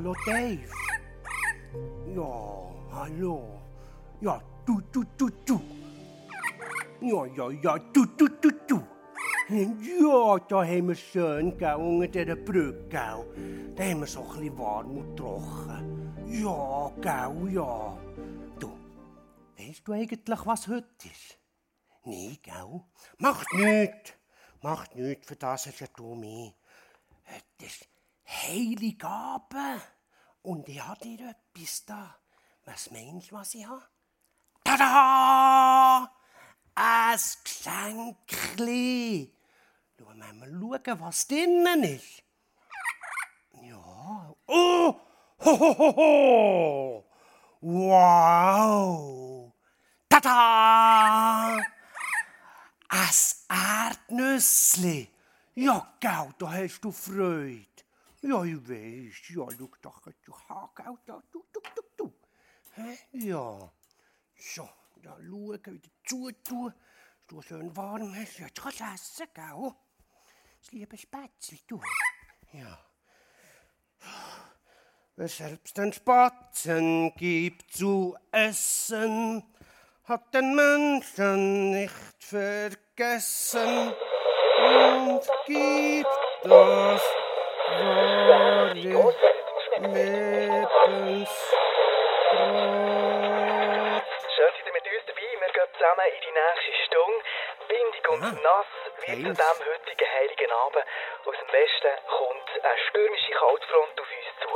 hallo Dave. Ja, hallo. Ja, du, du, du, du. Ja, ja, ja, du, du, du, du. Ja, da haben wir schön, gell, unter dieser Brücke, gell. Da haben wir so ein bisschen warm trocken. Ja, gell, ja. Du, weißt du eigentlich, was heute ist? Nee, gell? Macht nichts. Macht nichts, für das hast ja du mich. Heute ist Heiligabend. Und ich habe dir etwas da. Was meinst du, was ich habe? Tada! Ein Geschenkli. Schauen wir mal, was drinnen ist. Ja. Oh! Ho, ho, ho, ho! Wow! Tada! Ein Erdnüssli. Ja, gell, da hast du Freude. Ja, ich weiß. Ja, schau doch, du da, du, du, du, du. Hä? Ja. So, ja, schauen, wieder zutun, dass du schön warm hast. Ja, jetzt kannst du essen, gell? Das liebe Spätzle, du. Ja. Wer selbst den Spatzen gibt zu essen, hat den Menschen nicht vergessen und gibt das wahre Lebensbrot. Schön, seid ihr mit uns dabei. Wir gehen zusammen in die nächste Stunde. Windig und Ah, nass wie zu feins. diesem heutigen heiligen Abend. Aus dem Westen kommt eine stürmische Kaltfront auf uns zu.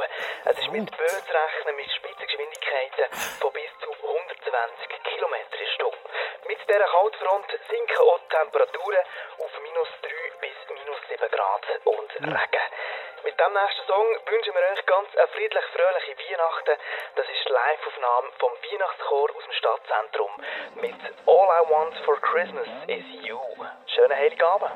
Es ist mit Böen zu rechnen, mit Spitzengeschwindigkeiten von bis zu 120 km Stunde. Mit dieser Kaltfront sinken auch die Temperaturen auf minus 3 bis minus 7 Grad und Regen. Mit dem nächsten Song wünschen wir euch ganz eine friedlich fröhliche Weihnachten. Das ist die Live-Aufnahme vom Weihnachtschor aus dem Stadtzentrum mit All I Want for Christmas is You. Schönen Heiligabend.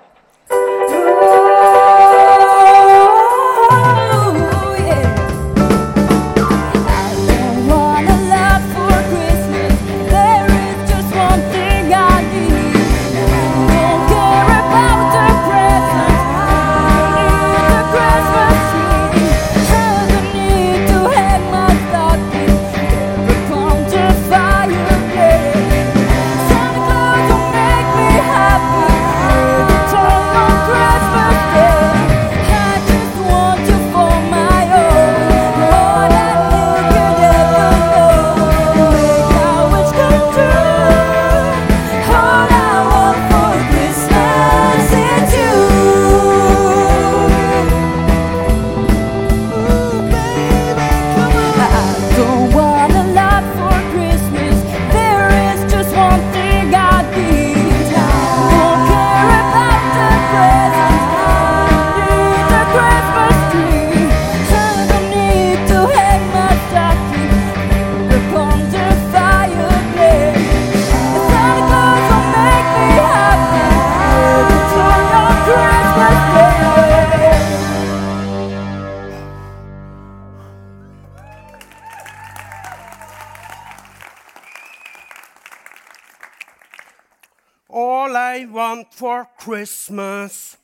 Christmas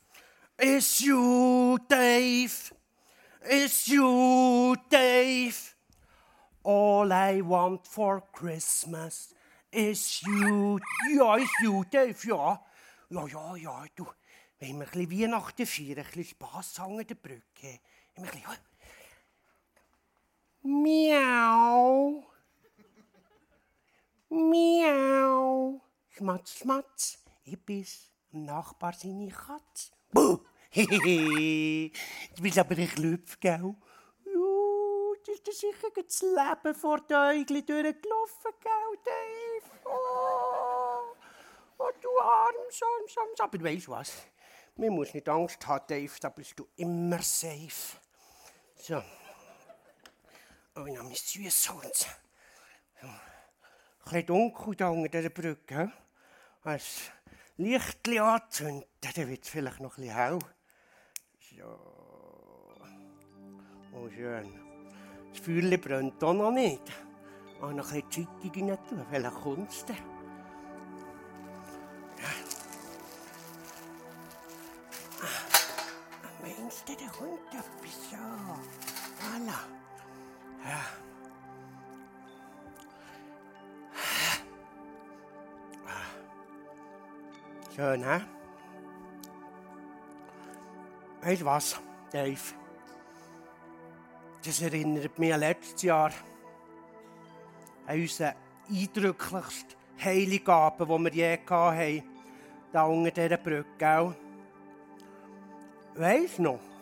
is you, Dave. Is you, Dave. All I want for Christmas is you. Ja, is you, Dave, ja. Ja, ja, ja, du. Wenn wir ein bisschen Weihnachten feiern, ein bisschen Spass an der Brücke. Ein bisschen, Miau. Miau. Schmatz, schmatz. Ich bin's, Nachbar seine Katz. Buh. Hehehe. Du bist aber ein Klüpf, gell? Das ist dir sicher das Leben vor den Äuglein durchgelaufen, gell, Dave? Oh, oh du armes, armes, armes. Aber weißt du was? Man muss nicht Angst haben, Dave, da bist du immer safe. So. Oh, ja, mein Süßholz. Ein bisschen dunkel da unter dieser Brücke. hä? Lichtchen anzünden, dann wird es vielleicht noch ein bisschen hell. So. Oh, schön. Das Feuerchen brennt auch noch nicht. Oh, noch ein bisschen Zeitung rein tun, vielleicht dann. Ja. Ah, Meinst du, da kommt etwas? Ja. Voilà. Schön, hä? Weißt du was, Dave? Das erinnert mich an letztes Jahr. An unseren eindrücklichsten Heiligabend, den wir je hatten. Da unter dieser Brücke? Weisst du noch?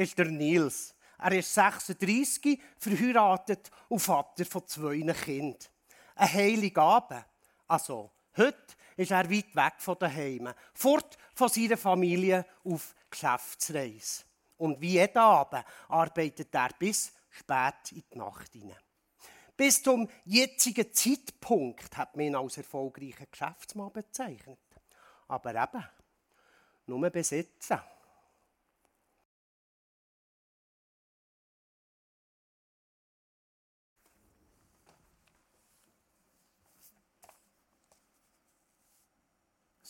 Ist der Nils. Er ist 36, verheiratet und Vater von zwei Kindern. Ein heiliger Abend. Also, heute ist er weit weg von daheim, fort von seiner Familie auf Geschäftsreise. Und wie jeden Abend arbeitet er bis spät in die Nacht hinein. Bis zum jetzigen Zeitpunkt hat man ihn als erfolgreichen Geschäftsmann bezeichnet. Aber eben, nur bis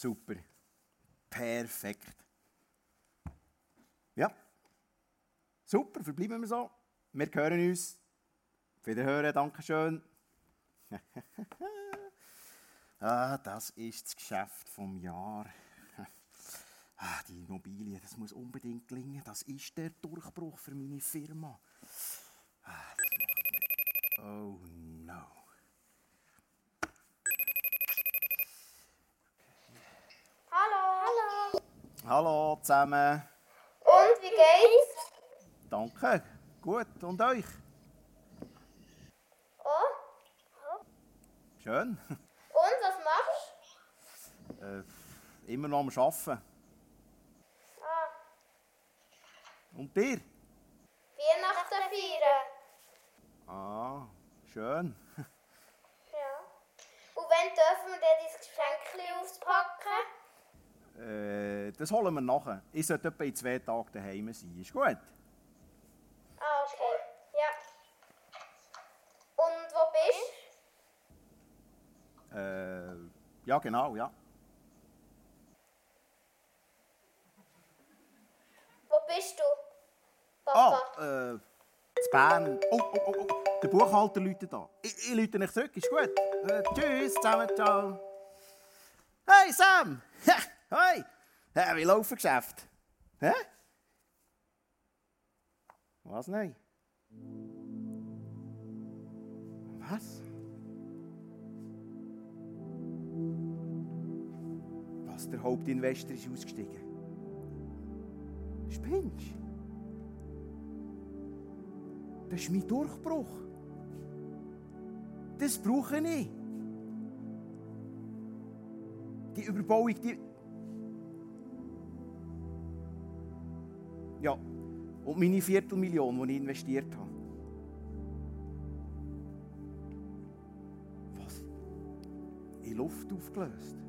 Super. Perfekt. Ja. Super, verbleiben wir so. Wir hören uns. Wiederhören, Dankeschön. ah, das ist das Geschäft vom Jahr. Ah, die Immobilie, das muss unbedingt gelingen. Das ist der Durchbruch für meine Firma. Ah, Oh no. Hallo. Hallo. Zusammen. Und wie geht's? Danke. Gut. Und euch? Oh. Schön. Und was machst Äh, immer noch am Arbeiten. Ah, Und dir? Weihnachten feiern. Ah, schön. Ja. Und wann dürfen wir denn dein Geschenk auspacken? Äh, das holen wir nachher. Ich sollte etwa in zwei Tagen daheim sein. Ist gut? Ah, okay. Ja. Und wo bist Äh, ja, genau, ja. du? Wo bist du? Ah, Papa. äh, zu Bern. Oh, oh, oh, oh. Der Buchhalter läutet da. Ich, ich läute nicht zurück, ist gut. Äh, tschüss zusammen, ciao. Hey Sam! Hoi! Ja, wie laufen Geschäft? Hä? Was nein? Was? Was, der Hauptinvestor ist ausgestiegen? Spinnst? Das ist mein Durchbruch. Das brauche ich. Die Überbauung, die. Und meine Viertelmillion, die ich investiert habe. Was? In Luft aufgelöst.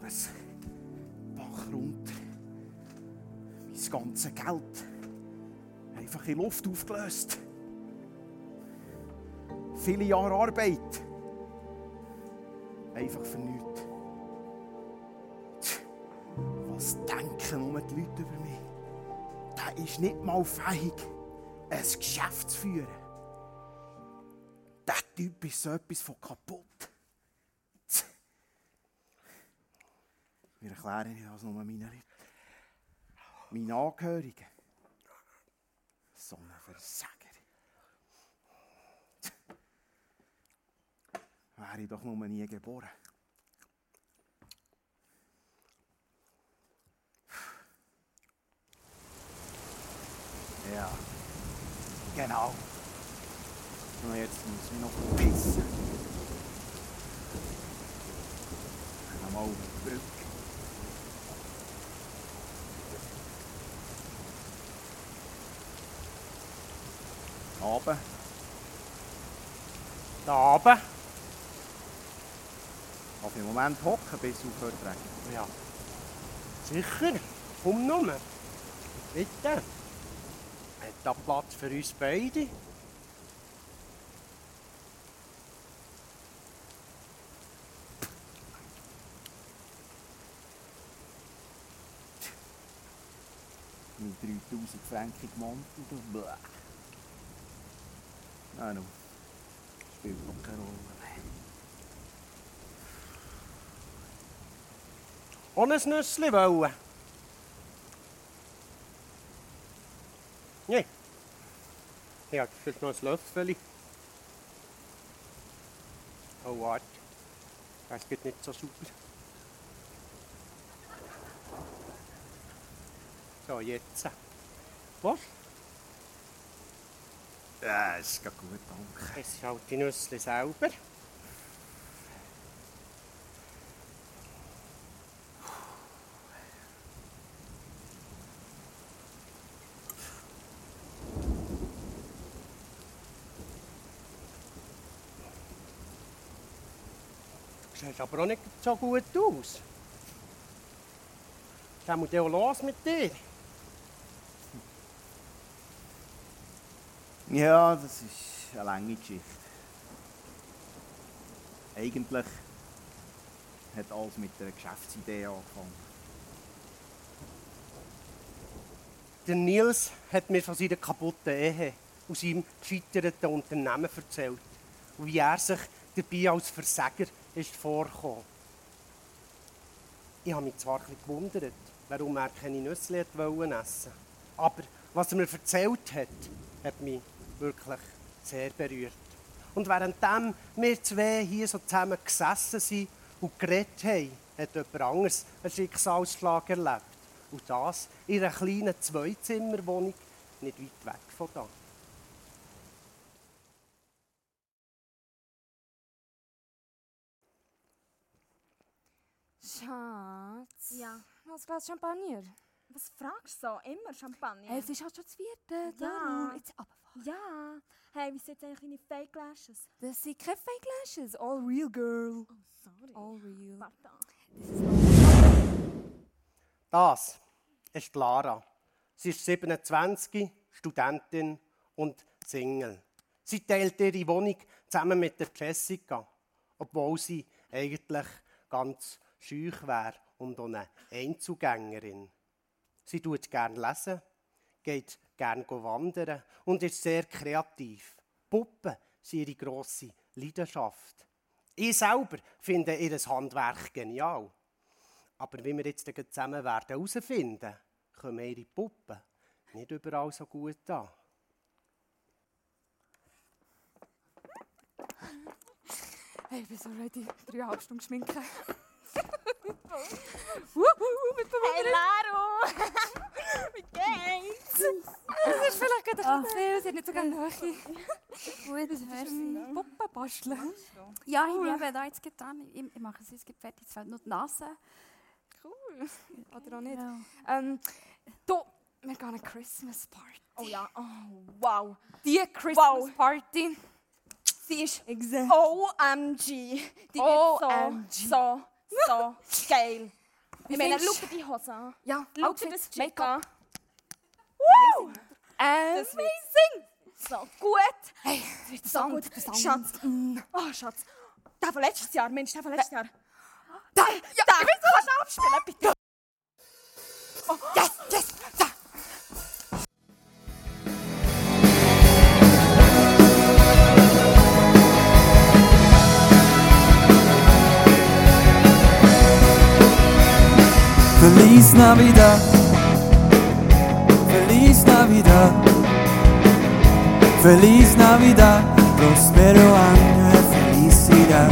Alles Bach runter. Mein ganzes Geld einfach in Luft aufgelöst. Viele Jahre Arbeit. Einfach für nichts. Was denken nur die Leute über mich? Der ist nicht mal fähig, ein Geschäft zu führen. Der Typ ist so etwas von kaputt. Wir erklären Ihnen das nur meinen Leuten. Meinen Angehörigen. So ein Versager. Wäre ich doch nur nie geboren. Ja, genau. Und jetzt muss ich noch pissen. Nochmal über die Brücke. Abend. Da oben. Auf den Moment hocken, bis es aufhört zu regnen. Ja. Sicher. Komm nur. Bitte. Hat da Platz für uns beide? Mein 3000 Franken Mantel. Du Bleh. Nein, no. Spielt noch keine Rolle mehr. Ohne ein Nüssli wollen? Nein. Ich habe vielleicht noch ein Löffel. Oh, warte. Das geht nicht so super. So, jetzt. Was? Ja, ist geht gut, danke. Es ist halt die Nüssli selber. Sieht aber auch nicht so gut aus. Was muss auch los mit dir? Ja, das ist eine lange Geschichte. Eigentlich hat alles mit einer Geschäftsidee angefangen. Der Nils hat mir von seiner kaputten Ehe und seinem gescheiterten Unternehmen erzählt. Und wie er sich dabei als Versager ist vorgekommen. Ich habe mich zwar bisschen gewundert, warum er keine Nüsse essen Aber was er mir erzählt hat, hat mich wirklich sehr berührt. Und währenddem wir zwei hier so zusammen gesessen sind und geredet haben, hat jemand anderes einen Schicksalsschlag erlebt. Und das in einer kleinen Zweizimmerwohnung nicht weit weg von da. Schatz. Ja. Noch ein Glas Champagner. Was fragst du so? Immer Champagner? Es ist halt schon das vierte. Ja. darum. Jetzt warte. ja. Hey, wie sieht eigentlich deine Fake Lashes? Das sind keine Fake Lashes. All real, girl. Oh, sorry. All real. Warte. Das ist Lara. Sie ist 27, Studentin und Single. Sie teilt ihre Wohnung zusammen mit der Jessica, obwohl sie eigentlich ganz schüch wäre und auch eine Einzugängerin. Sie tut gern lesen, geht gern wandern und ist sehr kreativ. Puppen sind ihre grosse Leidenschaft. Ich selber finde ihr Handwerk genial. Aber wie wir jetzt zusammen werden herausfinden, kommen ihre Puppen nicht überall so gut an. Hey, ich bin so ready. Dreieinhalb Stunden schminken. Wuhu, mit Hey, Bewunderung. Laro! wie geht's? Das ist vielleicht gerade Ah. ein bisschen viel. Sie hat nicht so gerne Nähe. Gut, Das ist ein Puppenbasteln. Ja, ich habe da jetzt getan. Ich, ich mache es jetzt fertig. Es fehlt nur die Nase. Cool. Oder auch nicht. Ja. Ähm, du, wir gehen eine Christmas Party. Oh ja, oh, wow. Die Christmas Wow. Party, Sie ist Exact. OMG. Die OMG. so, so So geil. Ich meine, schau dir die Hose an. Ja, Schau dir das Chick an. Wird Amazing! so gut. Hey, das wird so gut. Der. Schatz. Oh, Schatz. Der von letztes Jahr, Mensch, der von letztes Jahr. Da, ja, Da, kannst du abspielen, bitte? yes, yes, Feliz Navidad. Feliz Navidad. Feliz Navidad. Prospero año de felicidad.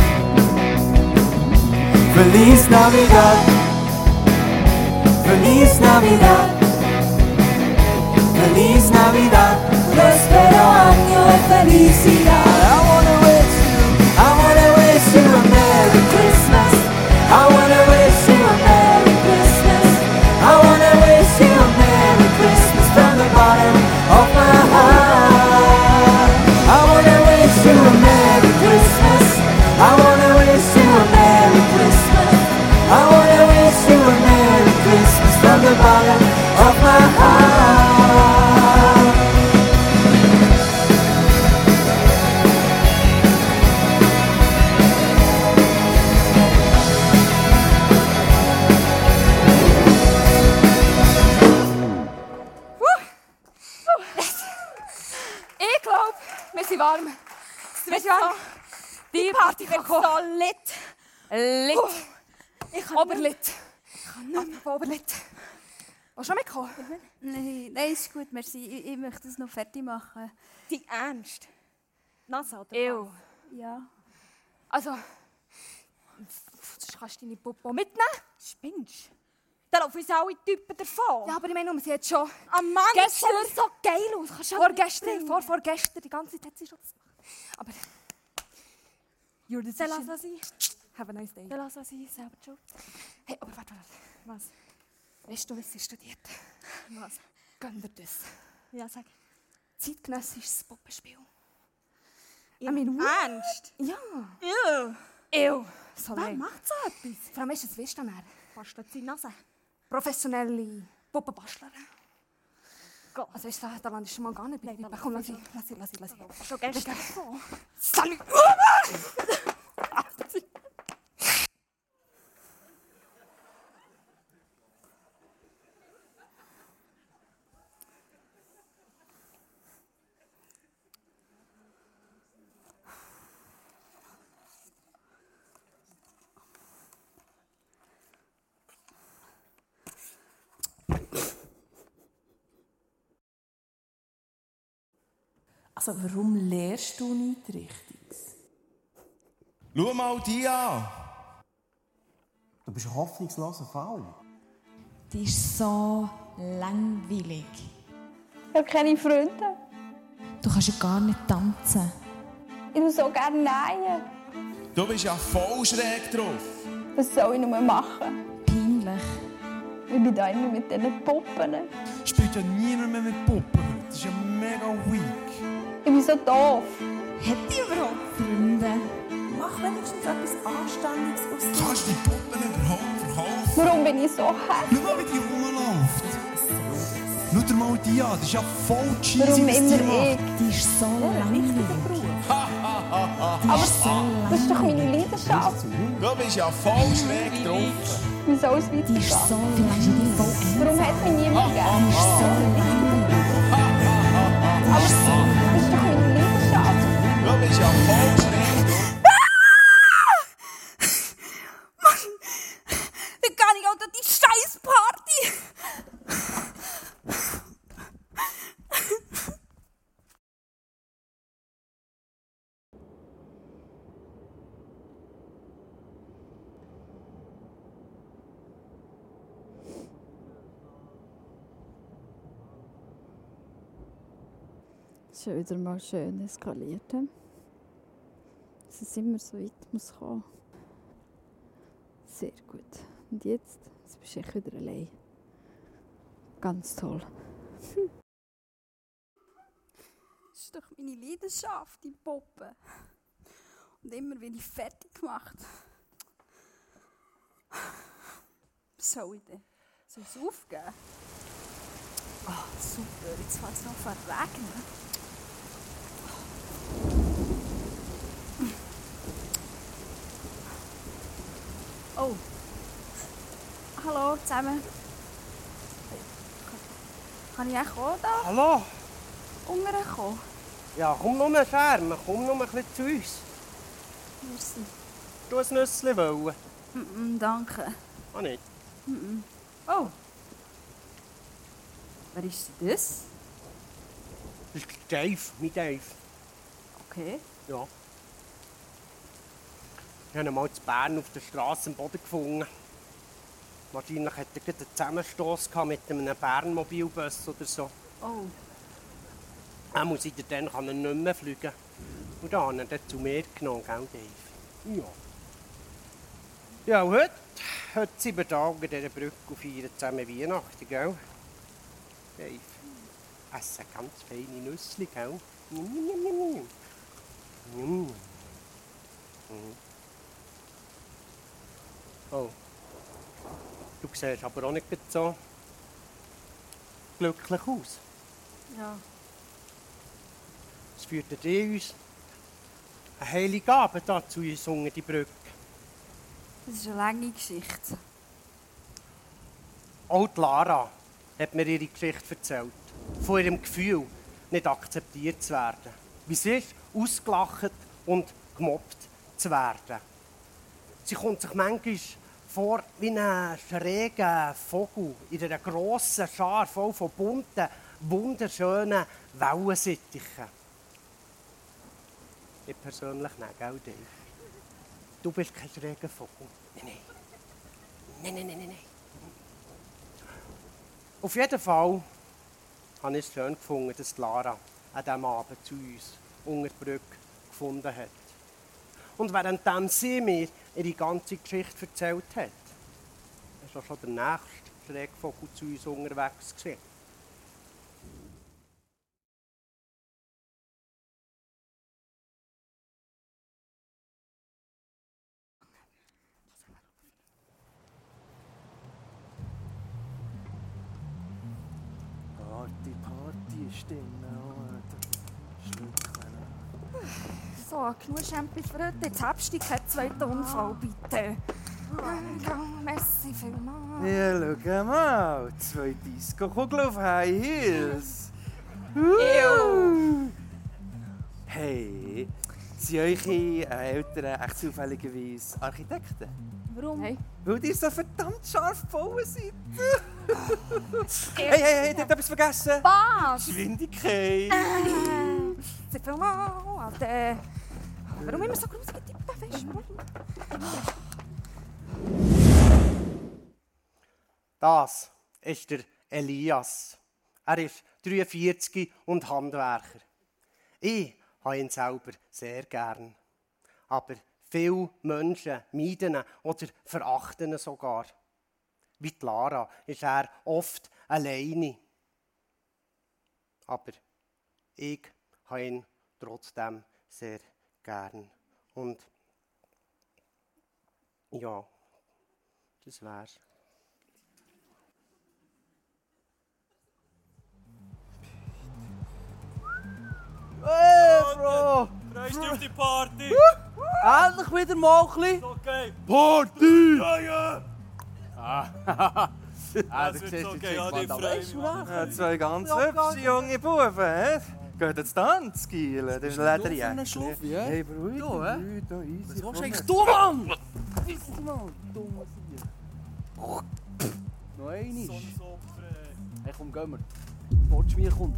Feliz Navidad. Feliz Navidad. Feliz Navidad. Prospero año de felicidad. I wanna wish you, I wanna wish you a Merry Christmas. I wanna wish Apropos Oberlit. Willst du schon mitkommen? Nein, nein, ist gut, merci. Ich, ich möchte es noch fertig machen. Die Ernst. Nase oder Ew. Ja. Also, sonst kannst du deine Puppe auch mitnehmen. Spinnst Da laufen uns alle Typen davon. Ja, aber ich meine, nur, sie hat schon Ah Mann, Gestern- das sieht so geil aus. Kannst du vorgestern, vor, vorgestern, die ganze Zeit hat sie schon das gemacht. Aber, your Dann lass decision. das sein. Have a nice day. Dann lass sein, selber schuld. Hey, aber warte, warte. Was? Weißt du, was sie studiert? Was? Gönn dir das. Ja, sag. Zeitgenössisches Puppenspiel. I mean, Ernst? Ja. Ew. Ew. So Wer macht so etwas? Vor allem ist es, dann Bastet seine Nase. professionelle Puppenbastlerin. Gott. Also weißt du, da lande ich schon mal gar nicht bei Komm, lass ich, lass ich, lass ich, ich. Schon gestern. Salut! Also warum lehrst du nicht Richtiges? Schau mal die an. Du bist ein hoffnungsloser Fall. Die ist so langweilig. Ich habe keine Freunde. Du kannst ja gar nicht tanzen. Ich würde so gerne nähen. Du bist ja voll schräg drauf. Was soll ich nur machen? Peinlich. Ich bin da immer mit diesen Puppen. Spielt ja niemand mehr mit Puppen heute. Das ist ja mega weak. Ich bin so doof. Hat die überhaupt Freunde? Mach wenigstens etwas Anständiges aus dir. Kannst du die Puppen überhaupt verkaufen? Warum bin ich so hässlich? Schau mal, wie die rumläuft. Schau dir mal die an. Das ist ja voll cheesy, Warum was die immer ich? macht. Die ist so langweilig. Aber das ist doch meine Leidenschaft. Du bist ja voll schräg drauf. Wie soll es Die ist weitergehen? so langweilig. Warum hat mich niemand gern? Die ist so langweilig. Aber das ist doch meine Leidenschaft. Du bist ja voll schräg drauf. Wie kann ich unter die scheiß Party? Es ja wieder mal schön eskaliert. Dass es immer so weit muss kommen. Sehr gut. Und jetzt, jetzt bist du wieder allein. Ganz toll. Das ist doch meine Leidenschaft, die Puppe. Und immer bin ich fertig gemacht. Soll ich denn? Soll ich es aufgeben? Ah, super. Jetzt fängt es noch an regnen. Oh. Hallo zusammen. Kann ich auch auch da Hallo? runterkommen? Ja, komm nur Schermen, komm nur ein bisschen zu uns. Merci. Du ein Nüssli wollen? Mm -mm, danke. Ah, nicht? Mm -mm. Oh. Wer ist das? Das ist Dave, mein Dave. Okay. Ja. Ich habe ihn mal in Bern auf der Straße am Boden gefunden. Wahrscheinlich hat er einen Zusammenstoss gehabt mit einem Bernmobilbus oder so. Oh. Er muss ich dann kann er nicht mehr fliegen. Und dann hat er zu mir genommen, gell, Dave? Ja. Ja, und heute, heute sind wir da unter dieser Brücke und feiern zusammen Weihnachten, gell? Dave, essen ganz feine Nüsse, gell? Njum, njum, njum, njum. Njum. Mhm. Oh. Du siehst aber auch nicht so glücklich aus. Ja. Es führt dir uns eine heilige Abend da zu uns unter die Brücke. Das ist eine lange Geschichte. Auch die Lara hat mir ihre Geschichte erzählt. Von ihrem Gefühl, nicht akzeptiert zu werden. Wie sie ist, ausgelacht und gemobbt zu werden. Sie kommt sich manchmal vor wie ein schräger Vogel in einer grossen Schar voll von bunten, wunderschönen Wellensittichen. Ich persönlich nicht, gell, Dave? Du bist kein schräger Vogel. Nein, nein. Nein, nein, nein, nein. Auf jeden Fall habe ich es schön gefunden, dass Lara an diesem Abend zu uns unter die Brücke gefunden hat. Und während sie mir ihre ganze Geschichte erzählt hat, ist auch schon der nächste Schrägvogel zu uns unterwegs gewesen. Party, Party, Stimme, Schlückchen. So, genug Champions für heute. Jetzt habst du keinen zweiten Unfall, bitte. Ja, merci vielmals. Ja, schau mal. Zwei Disco-Kugeln auf High Heels. Ew. Hey, sind eure Eltern echt zufälligerweise Architekten? Warum? Hey. Weil ihr so verdammt scharf gebaut seid. hey, hey, hey, ihr habt etwas vergessen. Was? Geschwindigkeit. Merci vielmals. Alter. Warum immer so groß fest? Das ist der Elias. Er ist 43 und Handwerker. Ich habe ihn selber sehr gern. Aber viele Menschen meiden ihn oder verachten ihn sogar. Wie Lara ist er oft alleine. Aber ich habe ihn trotzdem sehr gern. Und ja, das wär's. Hey, Bro! Freust dich auf die Party? Endlich wieder mal ein bisschen. Okay. Party! Ja, ja! Ah, Das du so jetzt geil, ja, die. Ja, zwei ganz hübsche junge Buben, hä? Geht jetzt Tanz, Giele? Das ist Schluff, ja? Hey, beruhig Du, hä? dich, easy. Was komm willst du eigentlich du, Mann? Easy, Mann. Dummer Sieg. Noch einmal. Hey, komm, gehen wir. Wortschmier kommt.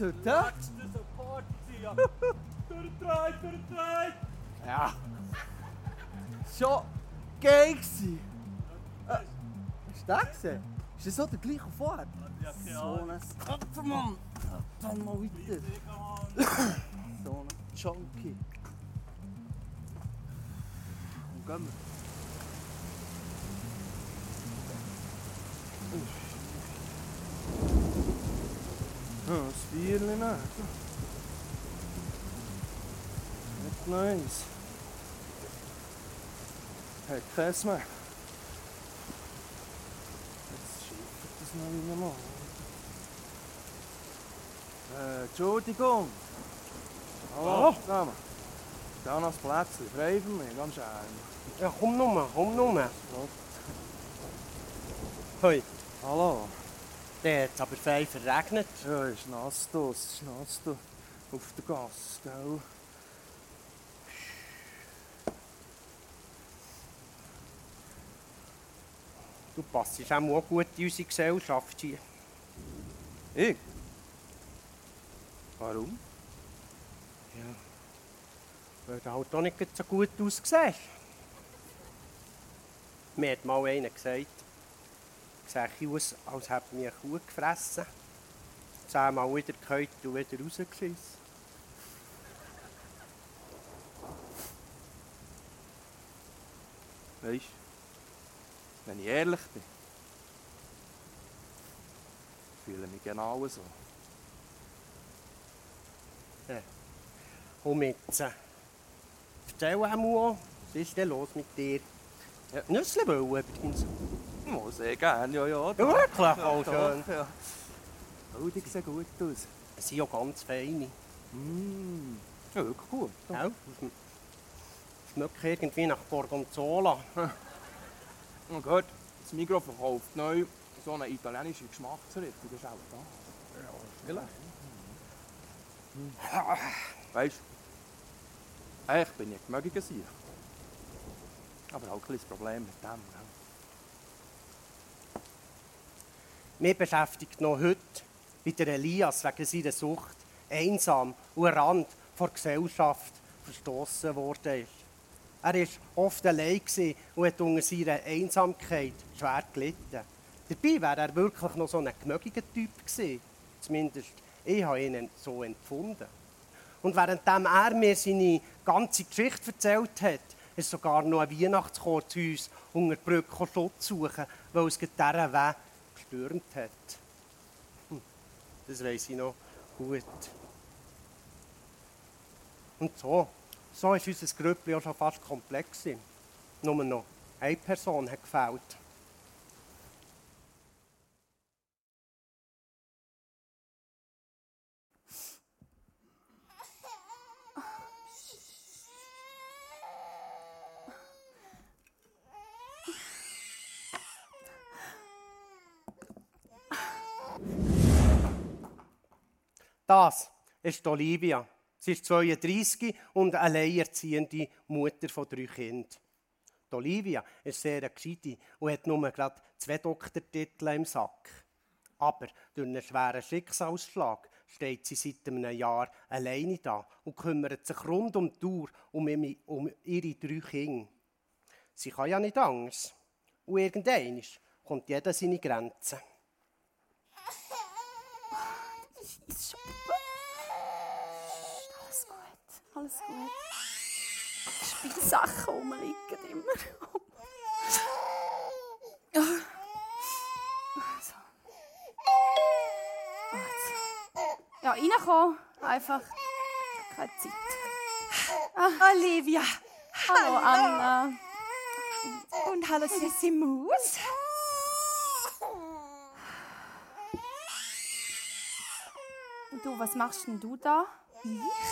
Die Chicks heute, hä? Durchdreht, durchdreht! Ja. Schon geil gewesen. Äh, hast du den gesehen? Ist das so der gleiche vorher? Ja, keine So Ahnung. ein Skapfermann. Dann mal weiter. so ein Junkie. Und gehen wir. Ja, das Bierchen nicht. Nicht nice. Hat keins mehr. Jetzt schifft das noch wieder mal. Äh, Entschuldigung. Hallo, Hallo? zusammen. Da noch das Plätzchen, frei für mich, ganz schön. Ja, komm nur, komm nur. Hoi. Hallo. Der hat aber fein verregnet. Ja, ist nass da, es ist nass da. Auf der Gasse, gell? Du passst auch gut in unsere Gesellschaft hier. Ich? Warum? Ja. Weil du halt auch nicht so gut aussiehst. Mir hat mal einer gesagt, ich sehe aus, als hätte mich eine Kuh gefressen. Zehnmal wieder gehört und wieder rausgeschissen. Weißt du, wenn ich ehrlich bin, fühle ich mich genau so. Ja. Komm jetzt. äh, Erzähl einmal, was ist denn los mit dir? Ja. Nüssli wollen übrigens. Oh, sehr gerne, ja, ja. Ja, wirklich, auch doch, schön. Ja. Oh, die sehen gut aus. Es sind ja ganz feine. Mm. Ja, wirklich gut. Ja, es schmeckt irgendwie nach Gorgonzola. Oh Gott, das Mikro verkauft neu so eine italienische Geschmacksrichtung. Das ist auch da. Ja, vielleicht. Weißt du, eigentlich bin ich gemögiger sein. Aber auch ein kleines Problem mit dem. Mir beschäftigt noch heute, wie der Elias wegen seiner Sucht einsam und am Rand der Gesellschaft verstoßen ist. Er war oft allein und hat unter seiner Einsamkeit schwer gelitten. Dabei wäre er wirklich noch so ein gemögiger Typ gewesen. Zumindest ich habe ihn so empfunden. Und währenddem er mir seine ganze Geschichte erzählt hat, ist sogar noch ein Weihnachtschor zu uns unter die Brücke Schutz suchen, weil es dieser Weg gestürmt hat. Hm, Das weiss ich noch gut. Und so, so ist unser Grüppli auch schon fast komplex. Nur noch eine Person hat gefehlt. Das ist Olivia. Sie ist 32 und alleinerziehende Mutter von drei Kindern. Olivia ist sehr eine gescheite und hat nur gerade zwei Doktortitel im Sack. Aber durch einen schweren Schicksalsschlag steht sie seit einem Jahr alleine da und kümmert sich rund um die Uhr um ihre drei Kinder. Sie kann ja nicht anders. Und irgendwann kommt jeder seine Grenzen. Alles gut, alles gut. Spielsachen rumliegen immer. so. Ah, jetzt. Ja, reinkommen. Einfach. Keine Zeit. Ah. Olivia. Hallo, Anna. Und hallo Sissi Maus. Und du, was machst denn du da? Ich?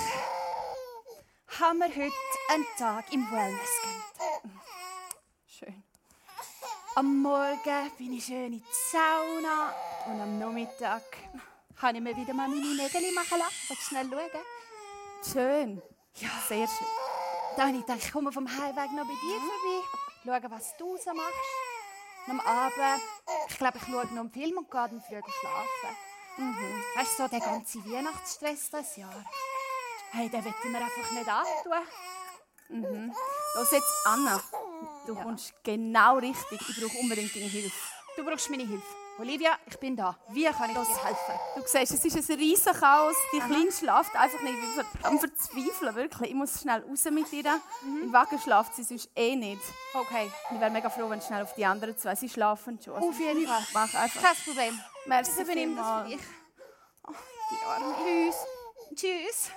Haben wir heute einen Tag im Wellness gegönnt. Schön. Am Morgen bin ich schön in die Sauna und am Nachmittag habe ich mir wieder mal meine Nägel machen lassen. Willst du schnell schauen? Schön. Ja, sehr schön. Dann ich gedacht, ich komme vom Heimweg noch bei dir vorbei, schauen, was du so machst. Und am Abend, ich glaube, ich schaue noch einen Film und gehe dann früh schlafen. Mhm. Weißt du, so der ganze Weihnachtsstress das Jahr. Hey, den will ich mir einfach nicht antun. Mhm. Los jetzt, Anna. Du kommst genau richtig. Ich brauche unbedingt deine Hilfe. Du brauchst meine Hilfe. Olivia, ich bin da. Wie kann ich dir helfen? Du siehst, es ist ein riesen Chaos. Die Kleine schlaft einfach nicht. Ich bin am Verzweifeln, wirklich. Ich muss schnell raus mit ihr. Im Wagen schlaft sie sonst eh nicht. Okay. Ich wäre mega froh, wenn schnell auf die anderen zwei... Sie schlafen schon. Also Auf jeden Fall. Mach einfach. Kein Problem. Merci ich übernehme das für dich. Oh, die Arme. Tschüss. Tschüss.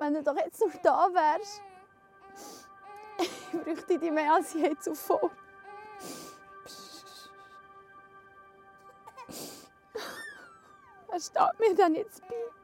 Wenn du doch jetzt noch da wärst. Ich bräuchte dich mehr als je zuvor. Er steht mir dann jetzt bei.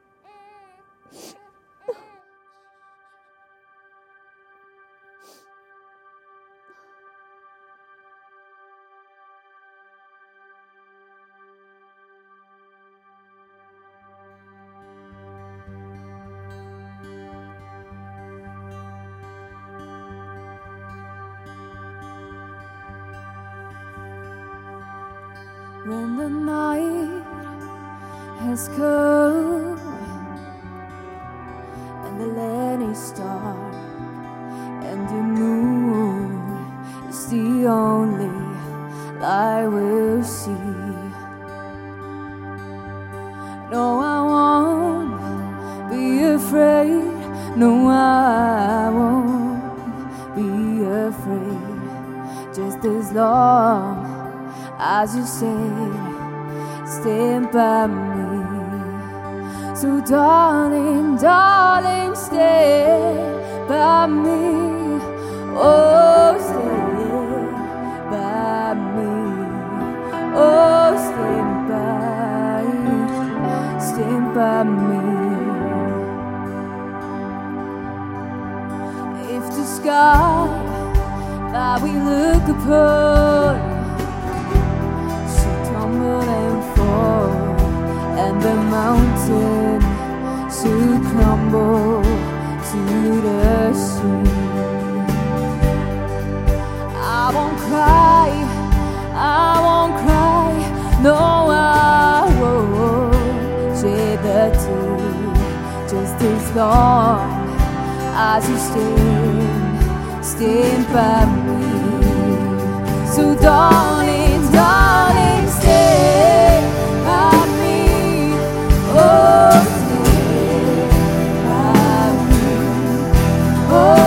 Sky that we look upon. Should tumble and fall, and the mountain should crumble to the sea. I won't cry, I won't cry, no, I won't shed the tear. Just as long as you stand, stand by me. So, darling, darling, stay by me. Oh, stay by me. Oh,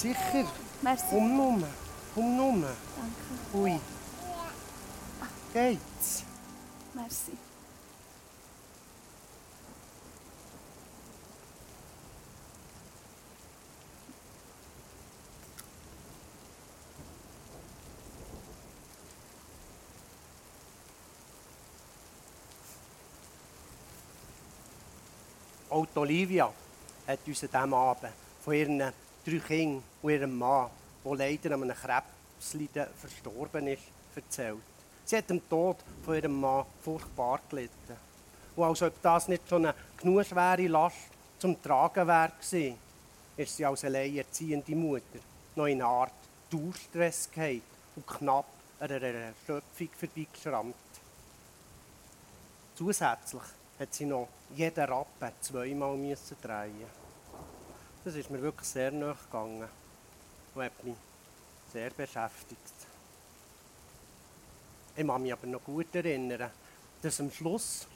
sicher. Merci. Komm nur. Komm nur. Danke. Ui. Geht's? Merci. Auch die Olivia hat uns an diesem Abend von ihren drei Kindern und ihrem Mann, der leider an einem Krebsleiden verstorben ist, erzählt. Sie hat am Tod von ihrem Mann furchtbar gelitten. Und als ob das nicht schon eine genug schwere Last zum Tragen wäre, ist sie als alleinerziehende Mutter noch in eine Art Dauerstress gehabt und knapp an einer Erschöpfung vorbeigeschrammt. Zusätzlich hat sie noch jeden Rappen zweimal müssen drehen. Das ist mir wirklich sehr nahe gegangen und hat mich sehr beschäftigt. Ich kann mich aber noch gut erinnern, dass am Schluss,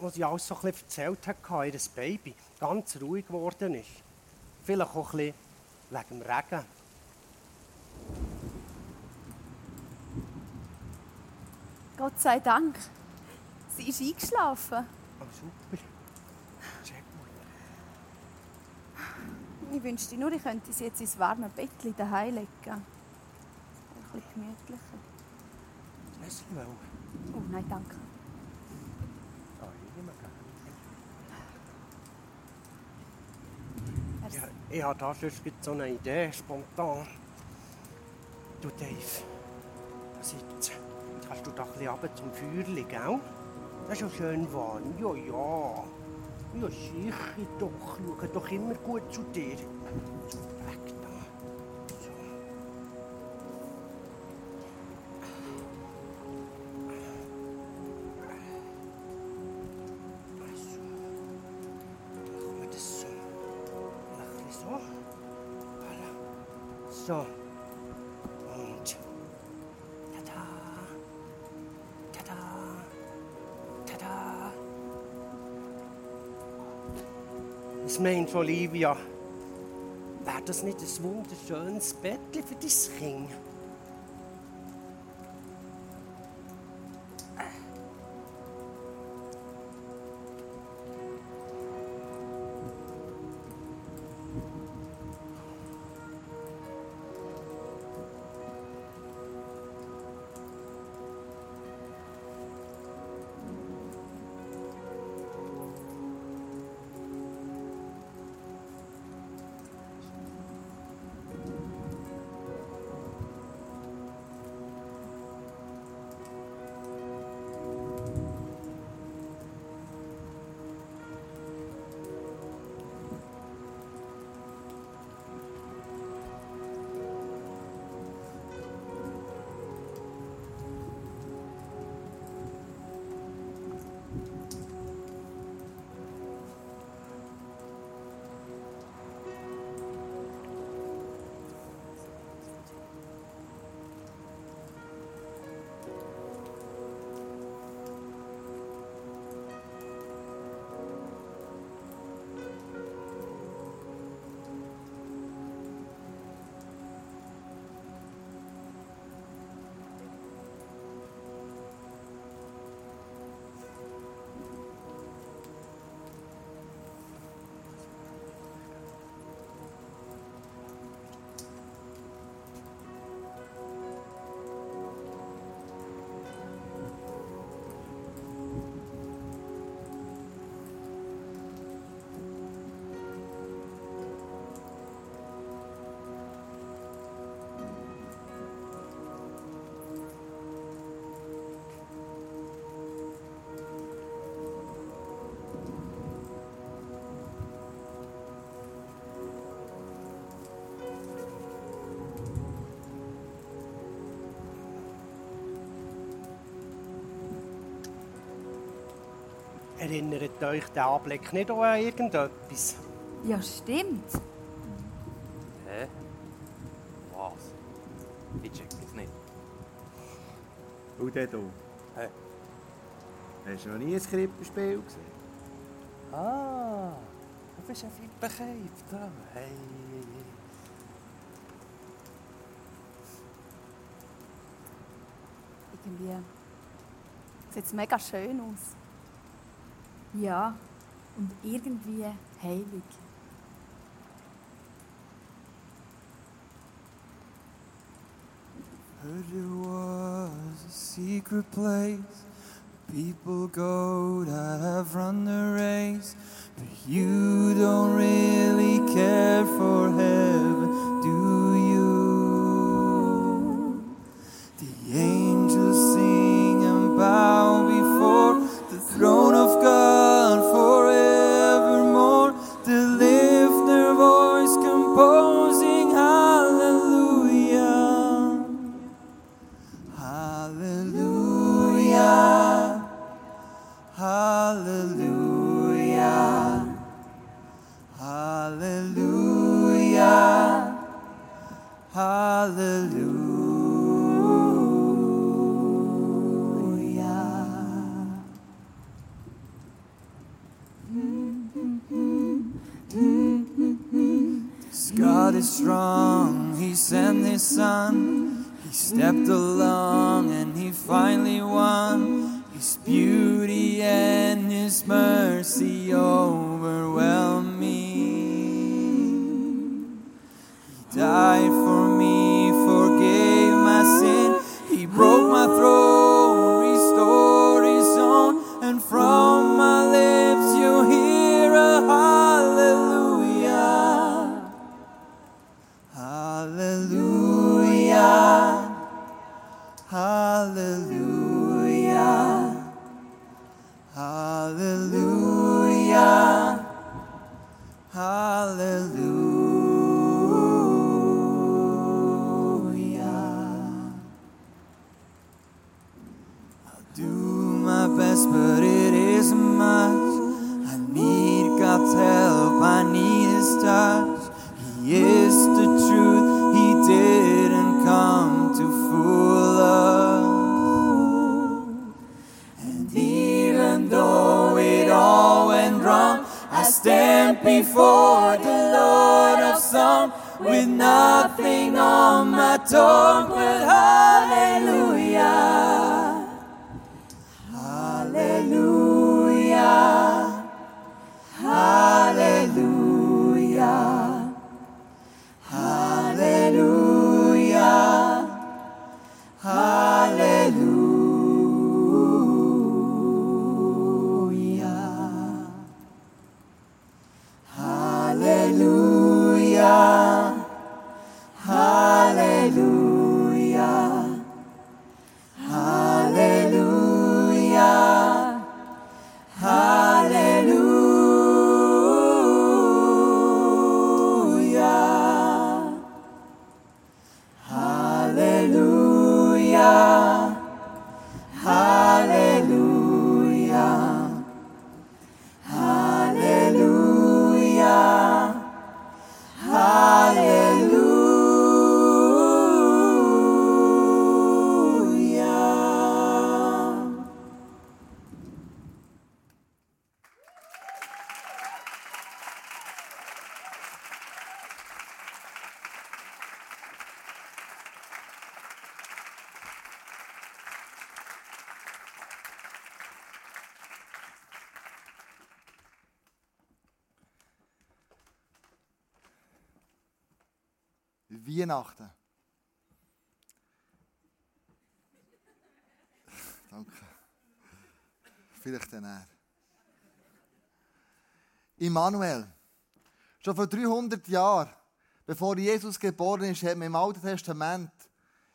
als sie alles so ein bisschen erzählt hat, ihr Baby ganz ruhig geworden ist. Vielleicht auch ein bisschen wegen dem Regen. Gott sei Dank. Sie ist eingeschlafen. Oh, super. Gut. Ich wünschte nur, ich könnte sie jetzt ins warme Bettchen daheim legen. Ein bisschen gemütlicher. Weißt du, wel? Oh nein, danke. Ja, ich habe da sonst so eine Idee, spontan. Du, Dave, da sitzt. Kannst du da ein bisschen runter zum Feuerchen, gell? Das ist ja schön warm. Ja, ja. Ja, sicher doch. Schau doch immer gut zu dir. Meint Olivia? Wäre das nicht ein wunderschönes Bettchen für dein Kind? Erinnert euch der Anblick nicht auch an irgendetwas? Ja, stimmt. Hä? Was? Ich check das nicht. Und der du? Hä? Hast du noch nie ein Krippenspiel gesehen? Ah, du bist ein Flippenkäf da. Hey, hey, hey. Irgendwie sieht es mega schön aus. Ja, und irgendwie heilig. Heard it was a secret place. People go have run the race. But you don't really care for heaven, God is strong, He sent His Son. He stepped along and He finally won. His beauty and His mercy overwhelm me. He died for me, forgave my sin. He broke my throne, restored His own, and from my lips before the Lord of Song with nothing on my tongue hallelujah. Hallelujah. Weihnachten. Danke. Vielleicht dann er. Immanuel. Schon vor 300 Jahren, bevor Jesus geboren ist, hat man im Alten Testament,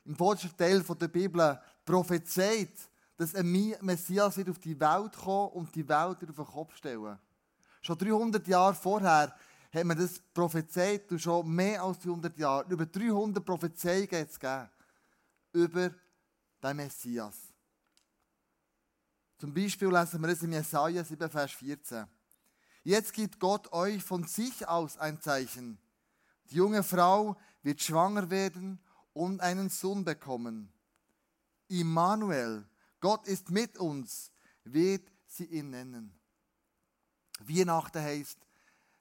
im vordersten Teil der Bibel, prophezeit, dass ein Messias wird auf die Welt kommen und die Welt auf den Kopf stellen. Schon 300 Jahre vorher hat man das prophezeit und schon mehr als 300 Jahre. Über 300 Prophezeiungen hat es gegeben über den Messias. Zum Beispiel lesen wir es in Jesaja 7, Vers 14. Jetzt gibt Gott euch von sich aus ein Zeichen. Die junge Frau wird schwanger werden und einen Sohn bekommen. Immanuel, Gott ist mit uns, wird sie ihn nennen. Weihnachten heißt,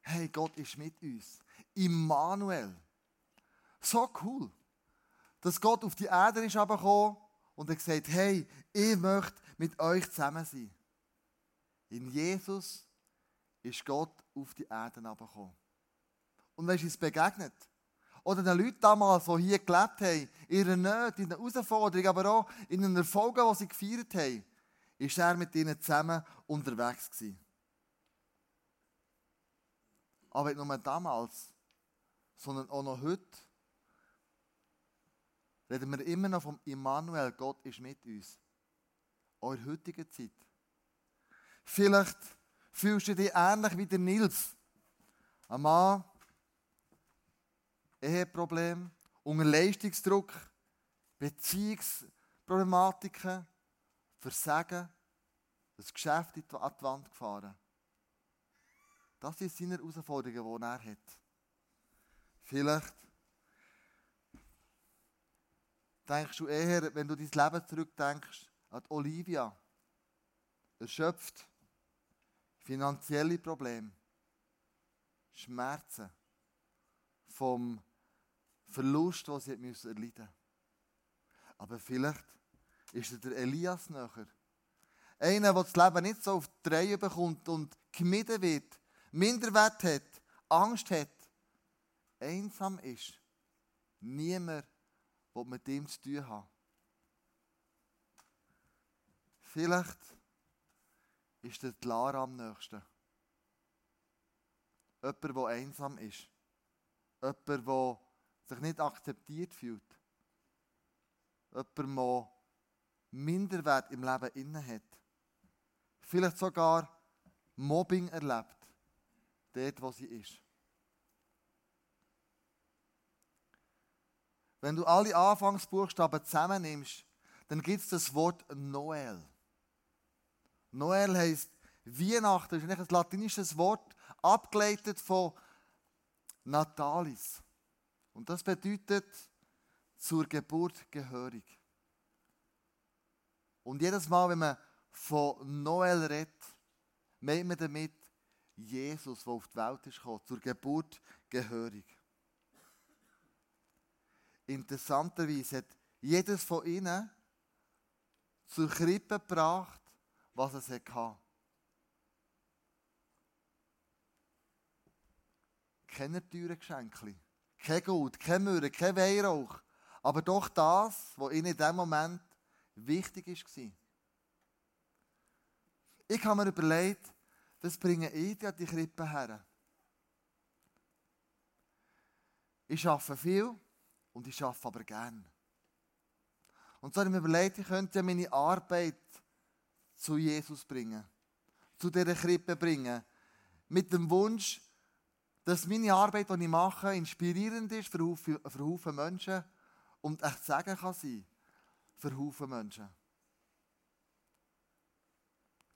hey, Gott ist mit uns. Immanuel. So cool, dass Gott auf die Erde ist gekommen und er gesagt, hey, ich möchte mit euch zusammen sein. In Jesus ist Gott auf die Erde gekommen. Und wenn ist uns begegnet? Oder den Leuten damals, die hier gelebt haben, in ihrer Nöte, in der Herausforderung, aber auch in den Erfolgen, die sie gefeiert haben, ist er mit ihnen zusammen unterwegs gewesen. Aber nicht nur damals, sondern auch noch heute, reden wir immer noch vom Immanuel, Gott ist mit uns. Der heutigen Zeit. Vielleicht fühlst du dich ähnlich wie der Nils. Ein Mann, Eheproblem, unter Leistungsdruck, Beziehungsproblematiken, Versagen, das Geschäft an die Wand gefahren. Das sind seine Herausforderungen, die er hat. Vielleicht denkst du eher, wenn du dein Leben zurückdenkst, an Olivia. Erschöpft, finanzielle Probleme, Schmerzen vom Verlust, den sie erleiden musste. Aber vielleicht ist der Elias näher. Einer, der das Leben nicht so auf die Reihe bekommt und gemieden wird, Minderwert hat, Angst hat, einsam ist. Niemand, der mit ihm zu tun hat. Vielleicht ist der Lara am nächsten. Jemand, der einsam ist. Jemand, der sich nicht akzeptiert fühlt. Jemand, der Minderwert im Leben inne hat. Vielleicht sogar Mobbing erlebt, dort, wo sie ist. Wenn du alle Anfangsbuchstaben zusammennimmst, dann gibt es das Wort Noel. Noel heißt Weihnachten, das ist ein latinisches Wort, abgeleitet von Natalis. Und das bedeutet zur Geburt gehörig. Und jedes Mal, wenn man von Noel redet, meint man damit Jesus, der auf die Welt ist gekommen, zur Geburt gehörig. Interessanterweise hat jedes von ihnen zur Krippe gebracht, was es hatte. Keine teuren Geschenke, kein Gold, kein Mürre, kein Weihrauch, aber doch das, was ihnen in diesem Moment wichtig war. Ich habe mir überlegt, das bringe ich an die Krippe her. Ich arbeite viel und ich arbeite aber gern. Und so habe ich mir überlegt, ich könnte meine Arbeit zu Jesus bringen, zu dieser Krippe bringen, mit dem Wunsch, dass meine Arbeit, die ich mache, inspirierend ist für Haufen Menschen und echt sagen kann sein für Haufen Menschen.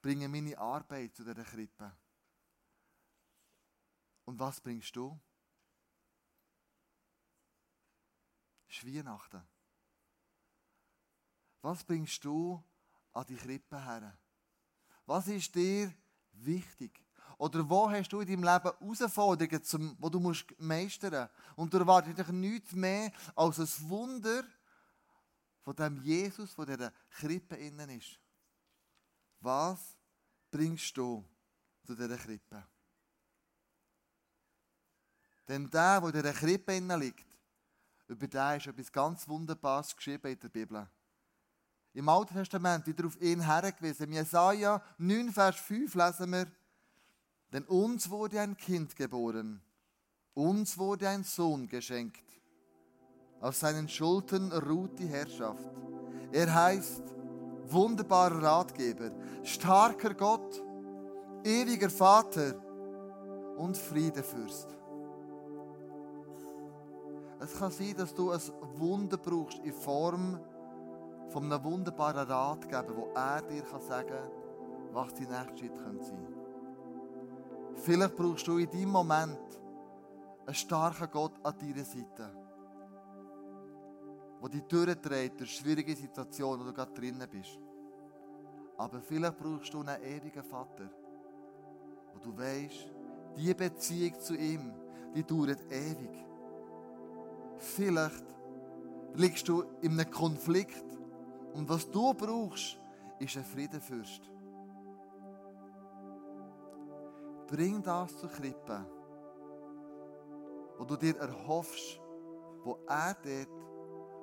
Bringe meine Arbeit zu dieser Krippe. Und was bringst du? Es ist Weihnachten. Was bringst du an die Krippe her? Was ist dir wichtig? Oder wo hast du in deinem Leben Herausforderungen, die du musst meistern musst? Und du erwartest dich nichts mehr als ein Wunder von dem Jesus, der in dieser Krippe innen ist. Was bringst du zu dieser Krippe? Denn der, der in dieser Krippe liegt, über den ist etwas ganz Wunderbares geschrieben in der Bibel. Im Alten Testament wird auf ihn hergewiesen. Im Jesaja 9, Vers 5 lesen wir, denn uns wurde ein Kind geboren, uns wurde ein Sohn geschenkt. Auf seinen Schultern ruht die Herrschaft. Er heißt wunderbarer Ratgeber, starker Gott, ewiger Vater und Friedefürst. Es kann sein, dass du ein Wunder brauchst in Form von einem wunderbaren Ratgeber, wo er dir sagen kann, was die nächste Schritt könnte sein Vielleicht brauchst du in deinem Moment einen starken Gott an deiner Seite, der dich durchträgt durch schwierige Situationen, wo du gerade drinnen bist. Aber vielleicht brauchst du einen ewigen Vater, wo du weißt, die Beziehung zu ihm, die dauert ewig. Vielleicht liegst du in einem Konflikt und was du brauchst, ist ein Friedenfürst. Bring das zur Krippe, wo du dir erhoffst, wo er dort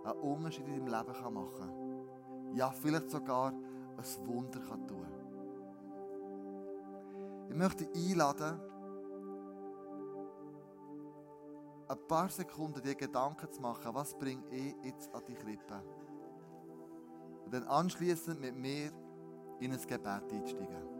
einen Unterschied in deinem Leben machen kann. Ja, vielleicht sogar ein Wunder kann tun Ich möchte einladen, ein paar Sekunden dir Gedanken zu machen, was bringe ich jetzt an die Krippe? Und dann anschließend mit mir in ein Gebet einsteigen.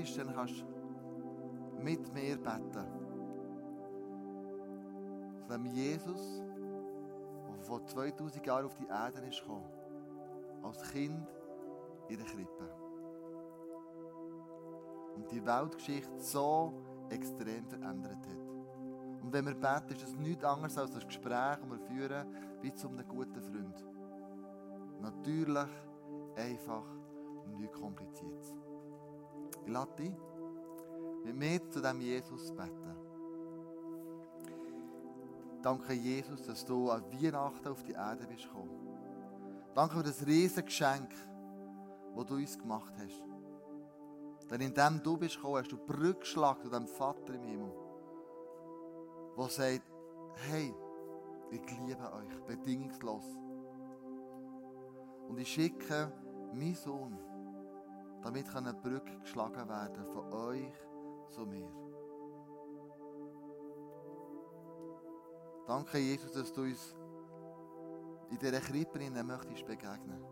Möchtest, dann kannst du mit mir beten. Zu dem Jesus, der vor 2000 Jahren auf die Erde ist gekommen, als Kind in der Krippe. Und die Weltgeschichte so extrem verändert hat. Und wenn wir beten, ist es nichts anderes als das Gespräch, das wir führen, wie zu einem guten Freund. Natürlich, einfach, nichts Kompliziertes. Dich, mit mir zu dem Jesus beten. Danke, Jesus, dass du an Weihnachten auf die Erde bist gekommen. Danke für das riesige Geschenk, das du uns gemacht hast. Denn indem du bist gekommen, hast du Brücke geschlagen zu dem Vater im Himmel, der sagt, hey, ich liebe euch, bedingungslos. Und ich schicke meinen Sohn, damit kann eine Brücke geschlagen werden von euch zu mir. Danke, Jesus, dass du uns in dieser Krippe möchtest begegnen.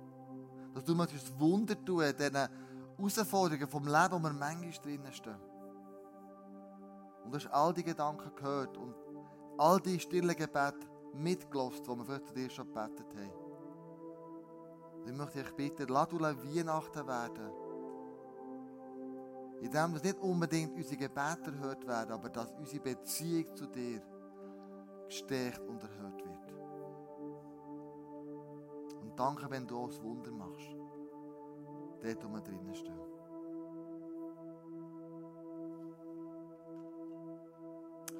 Dass du möchtest Wunder tun diesen Herausforderungen vom Leben, wo wir manchmal drinnen stehen. Und du hast all die Gedanken gehört und all die stillen Gebete mitgelost, die wir vielleicht zu dir schon gebetet haben. Ich möchte dich bitten, lass du Weihnachten werden. Indem dass nicht unbedingt unsere Gebete erhört werden, aber dass unsere Beziehung zu dir gestärkt und erhört wird. Und danke, wenn du auch das Wunder machst. Dort, wo wir drinnen stehen.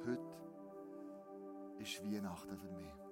Heute ist Weihnachten für mich.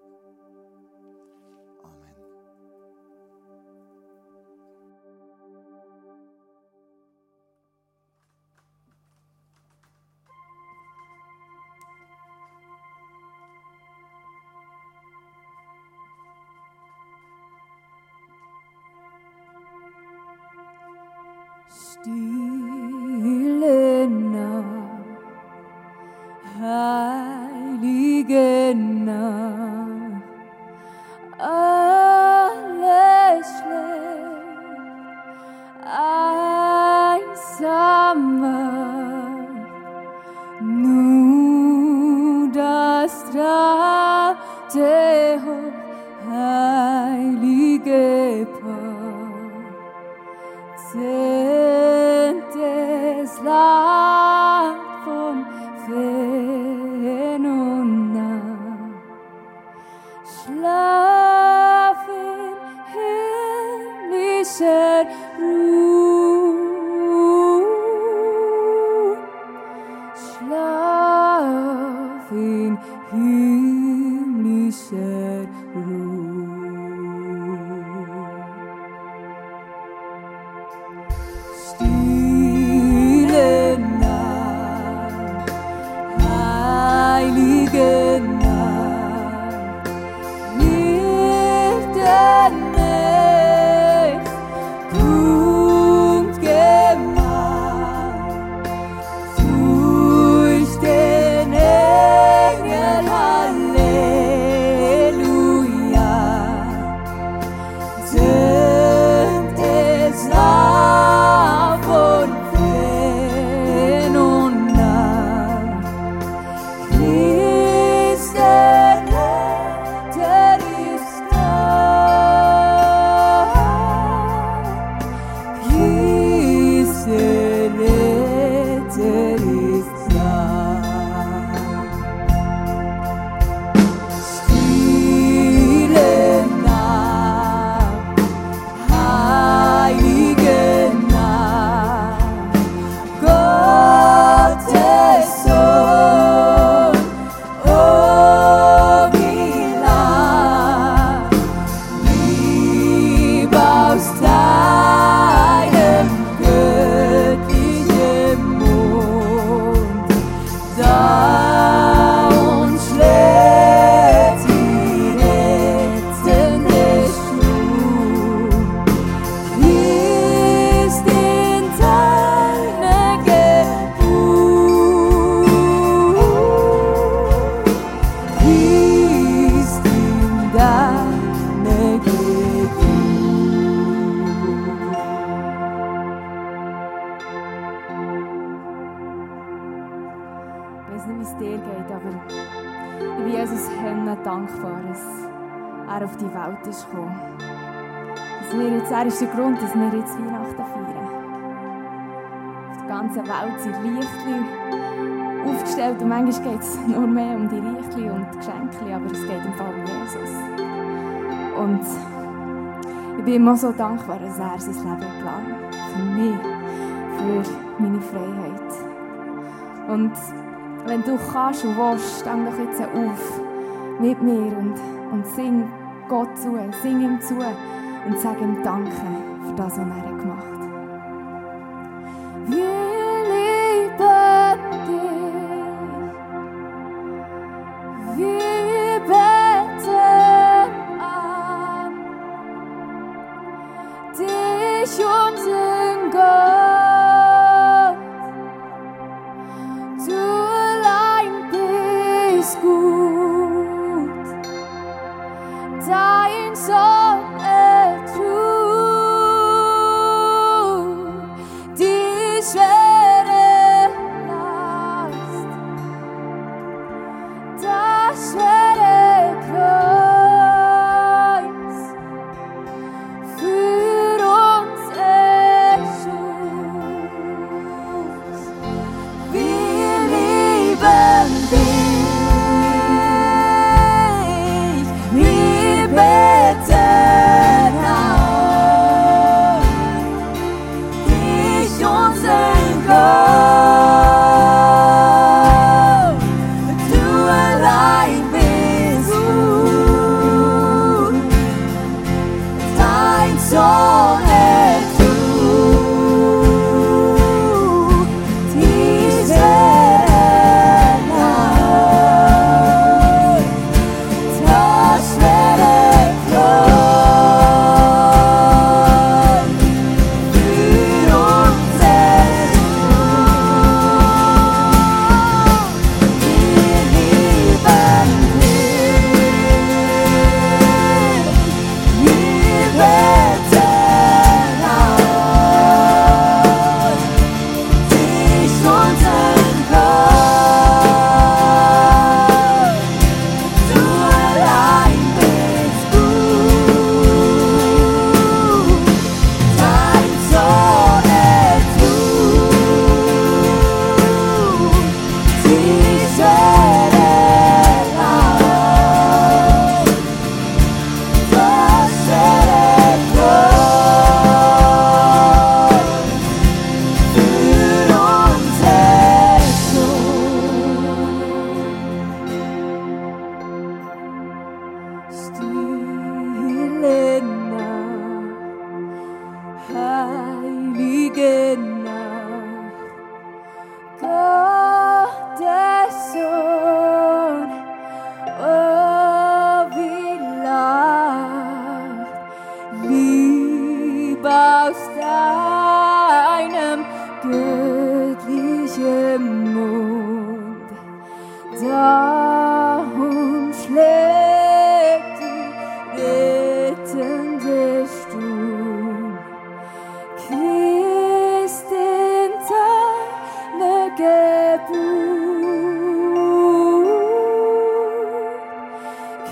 Ist der Grund, dass wir jetzt Weihnachten feiern. Auf der ganzen Welt sind Lichtli aufgestellt und manchmal geht es nur mehr um die Lichtli und die Geschenke, aber es geht im Fall um Jesus. Und ich bin immer so dankbar, dass er sein Leben hat. Für mich, für meine Freiheit. Und wenn du kannst und willst, steh doch jetzt auf mit mir und, und sing Gott zu, sing ihm zu und sag ihm Danke für das, was er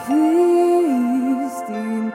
Christ in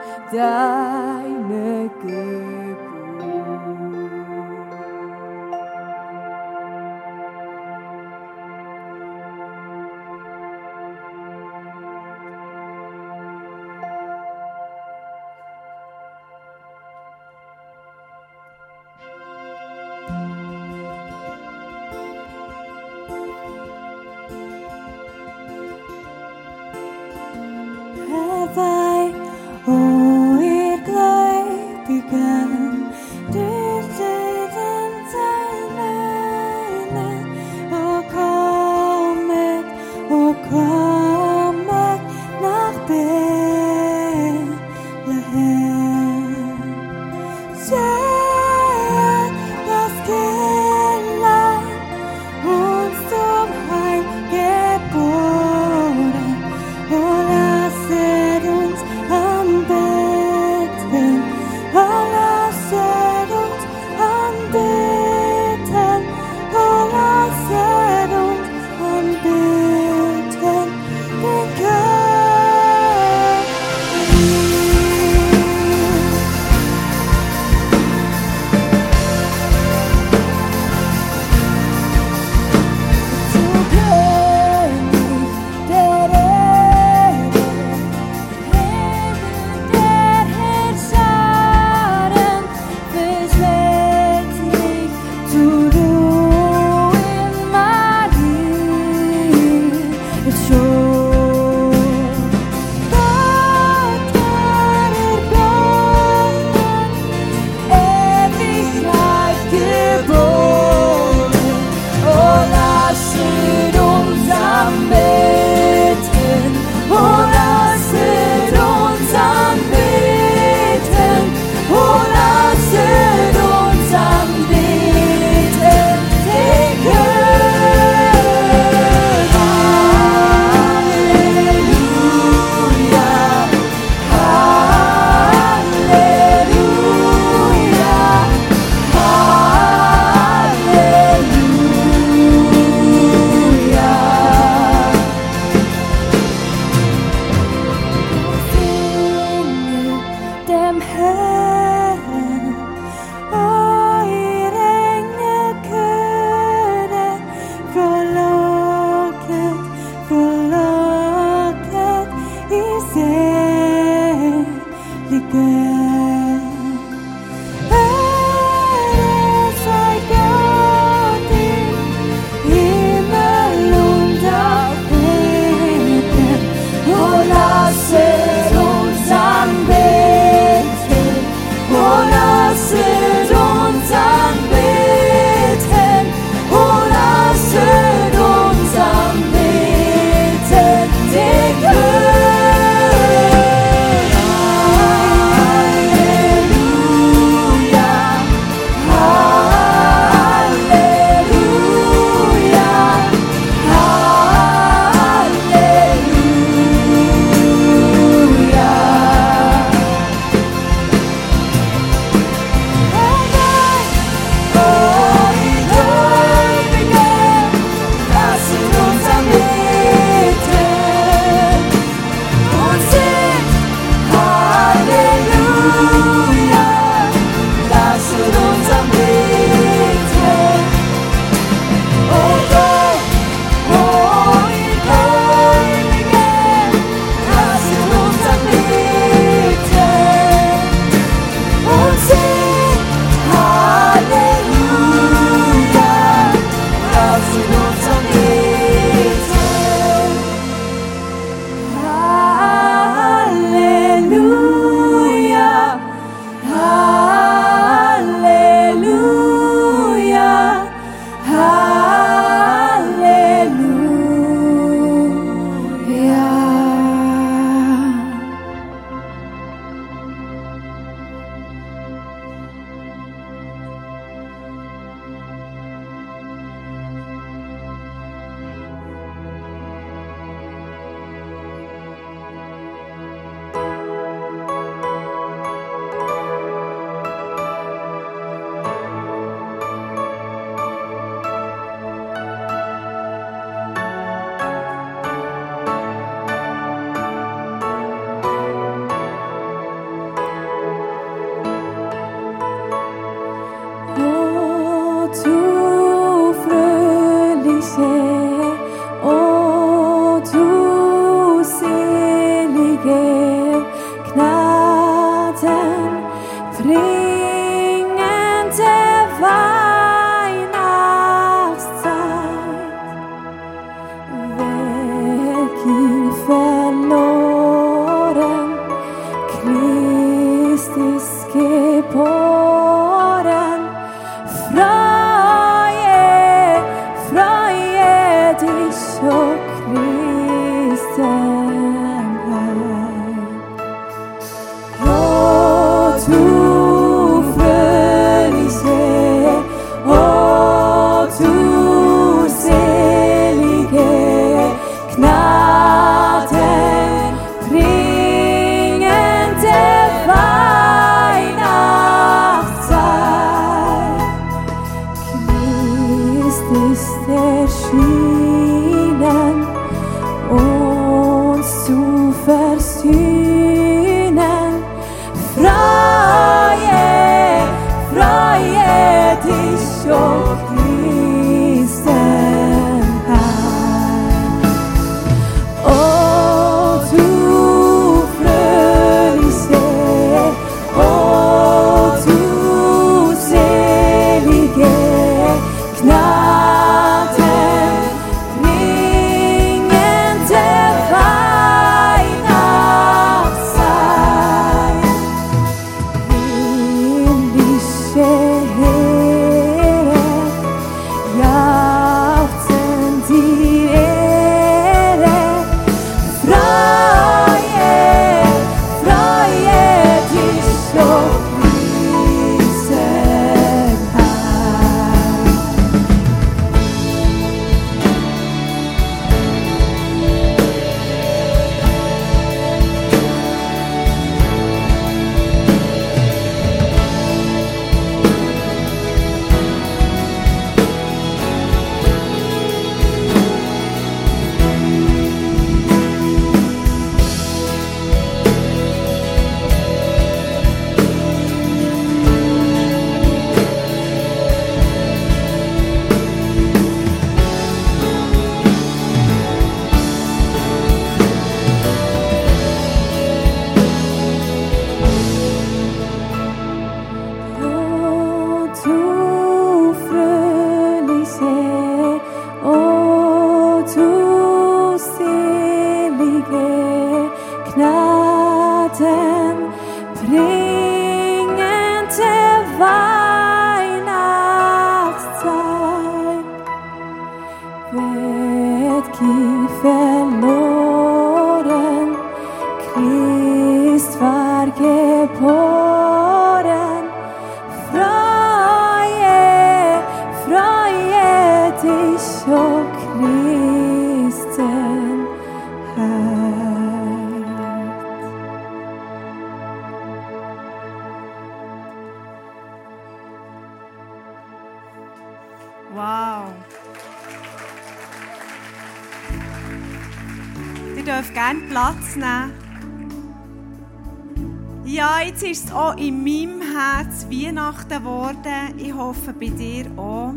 hoffe bei dir auch.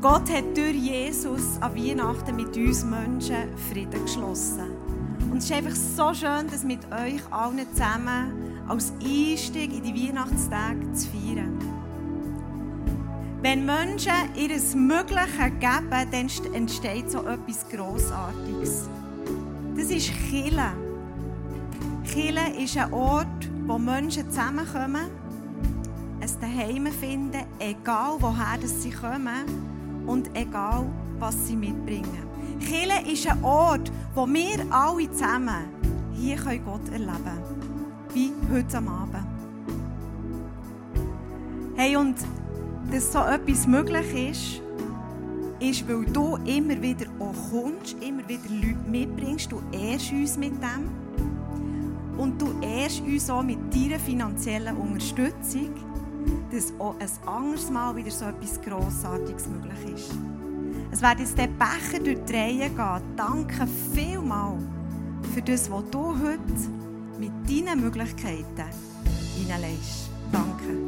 Gott hat durch Jesus an Weihnachten mit uns Menschen Frieden geschlossen. Und es ist einfach so schön, das mit euch allen zusammen als Einstieg in die Weihnachtstage zu feiern. Wenn Menschen ihr Mögliche geben, dann entsteht so etwas Grossartiges. Das ist Chile. Chile ist ein Ort, wo Menschen zusammenkommen, Daheim finden, egal woher sie kommen und egal was sie mitbringen. Chile ist ein Ort, wo wir alle zusammen hier Gott erleben können. Wie heute am Abend. Hey, und dass so etwas möglich ist, ist, weil du immer wieder auch kommst, immer wieder Leute mitbringst. Du ehrst uns mit dem. Und du ehrst uns auch mit deiner finanziellen Unterstützung, dass auch ein anderes Mal wieder so etwas Grossartiges möglich ist. Es wird jetzt der Becher durch die Reihe gehen. Danke vielmals für das, was du heute mit deinen Möglichkeiten hineinlegst. Danke.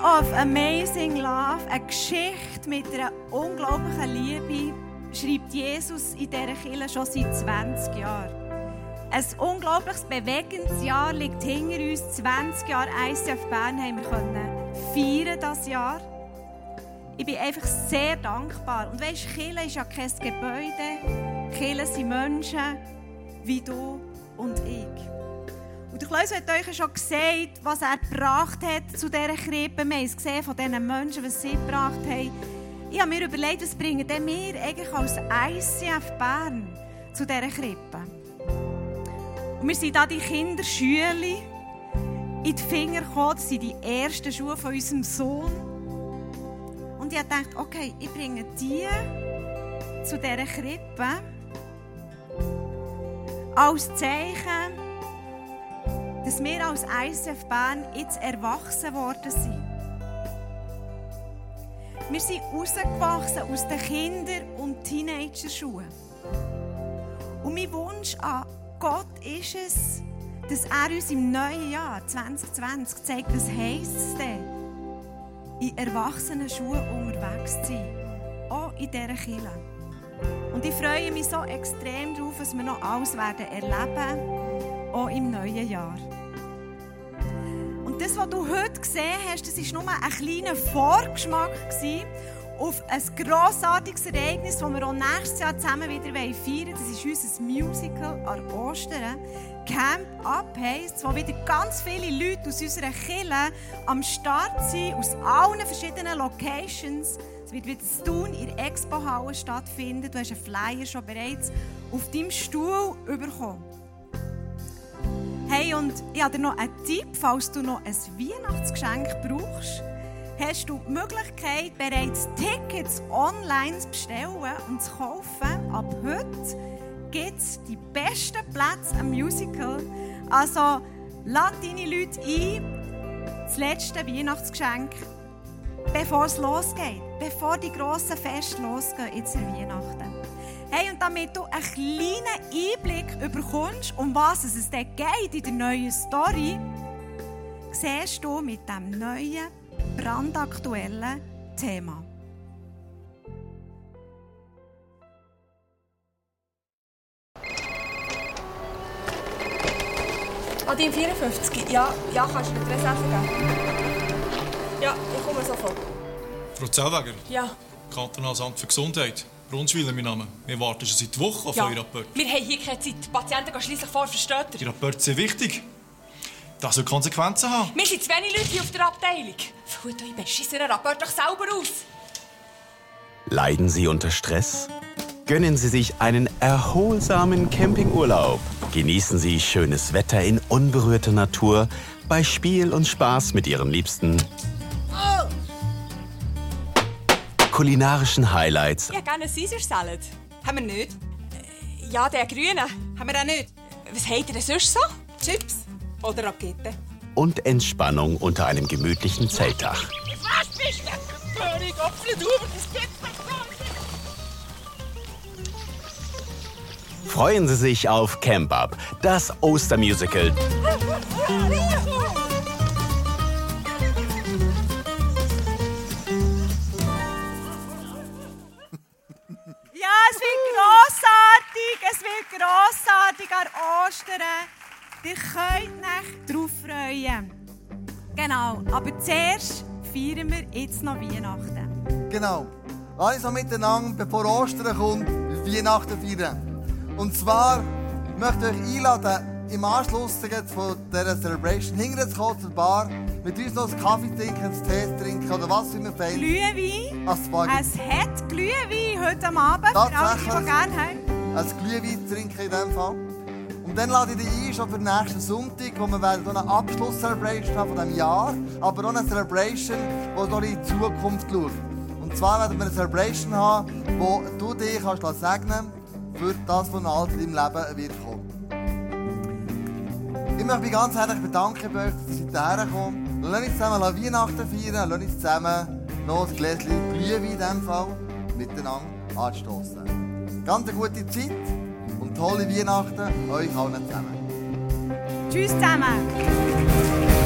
of amazing love, eine Geschichte mit einer unglaublichen Liebe, schreibt Jesus in dieser Kirche schon seit 20 Jahren. Ein unglaubliches, bewegendes Jahr liegt hinter uns. 20 Jahre ICF Bern haben wir können feiern das Jahr. Ich bin einfach sehr dankbar. Und weißt, Kirche ist ja kein Gebäude. Kirche sind Menschen wie du und ich. Und der Klaus hat euch schon gesagt, was er gebracht hat zu dieser Krippe. Wir haben es gesehen von diesen Menschen, was sie gebracht haben. Ich habe mir überlegt, was bringen denn wir eigentlich als ICF Bern zu dieser Krippe? Und wir sind da die Kinderschüler in die Finger gekommen. Das sind die ersten Schuhe von unserem Sohn. Und ich dachte, okay, ich bringe die zu dieser Krippe als Zeichen, dass wir als ISF Bern jetzt erwachsen worden sind. Wir sind rausgewachsen aus den Kinder- und Teenagerschuhen. Und mein Wunsch an Gott ist es, dass er uns im neuen Jahr 2020 zeigt, was heisst es denn, in erwachsenen Schuhen unterwegs zu sein. Auch in dieser Kirche. Und ich freue mich so extrem darauf, was wir noch alles werden erleben, auch im neuen Jahr. Das, was du heute gesehen hast, das war nur ein kleiner Vorgeschmack auf ein grossartiges Ereignis, das wir auch nächstes Jahr zusammen wieder feiern wollen. Das ist unser Musical an Ostern. Camp Up heisst, wo wieder ganz viele Leute aus unserer Kirche am Start sind, aus allen verschiedenen Locations. Es wird wieder zu tun in der Expo-Halle stattfinden. Du hast einen Flyer schon bereits auf deinem Stuhl bekommen. Hey, und ich habe dir noch einen Tipp, falls du noch ein Weihnachtsgeschenk brauchst hast du die Möglichkeit, bereits Tickets online zu bestellen und zu kaufen. Ab heute gibt es die besten Plätze am Musical. Also, lad deine Leute ein. Das letzte Weihnachtsgeschenk, bevor es losgeht. Bevor die grossen Feste losgehen, jetzt in Weihnachten. Hey, und damit du einen kleinen Einblick bekommst, um was es denn geht in der neuen Story, siehst du mit dem neuen brandaktuellen Thema. Adin 54. Ja, ja, kannst du mir die Reserve geben? Ja, ich komme sofort. Frau Zellweger, Ja. Kantonales Amt für Gesundheit. Brunschwiller, mein Name. Wir warten schon seit Wochen auf ja. euren Rapport. Wir haben hier keine Zeit. Die Patienten gehen schliesslich vor, versteht Die ihr? Rapporte sind wichtig. Das soll Konsequenzen haben. Wir sind zu wenig Leute hier auf der Abteilung. Füllt euch beschissenen Rapport doch selber aus. Leiden Sie unter Stress? Gönnen Sie sich einen erholsamen Campingurlaub. Genießen Sie schönes Wetter in unberührter Natur bei Spiel und Spaß mit Ihren Liebsten. Kulinarischen Highlights Ich hätte gerne einen Caesar Salad. Haben wir nicht? Äh, Ja, den grünen. Haben wir auch nicht. Was habt ihr denn sonst so? Chips oder Rakete? und Entspannung unter einem gemütlichen Zeltdach. Was bist du? König, Apfel, du, das. Freuen Sie sich auf Camp Up, das Ostermusical. es wird grossartig, es wird grossartig an Ostern. Ihr könnt euch darauf freuen. Genau, aber zuerst feiern wir jetzt noch Weihnachten. Genau. Uns noch miteinander, bevor Ostern kommt, Weihnachten feiern. Und zwar möchte ich euch einladen, im Anschluss von dieser Celebration hinterher zu kommen zur Bar, mit uns noch einen Kaffee trinken, einen Tee trinken oder was immer fehlt. Glühwein. Als Spaghetti. Es hat Glühwein heute am Abend, für alle, die gerne haben. Ein Glühwein trinken in diesem Fall. Und dann lade ich dich ein, schon für den nächsten Sonntag, wo wir werden so eine Abschluss-Celebration haben von diesem Jahr, aber auch eine Celebration, die noch in die Zukunft schaut. Und zwar werden wir eine Celebration haben, wo du dich kannst segnen für das, was noch in deinem Leben wird kommen. Ich möchte mich ganz herzlich bedanken bei euch, dass ihr hierher kommt. Lass uns zusammen Weihnachten feiern, lass uns zusammen noch ein Gläschen Glühwein in diesem Fall miteinander anstoßen. Ganz eine gute Zeit und tolle Weihnachten euch allen zusammen. Tschüss zusammen.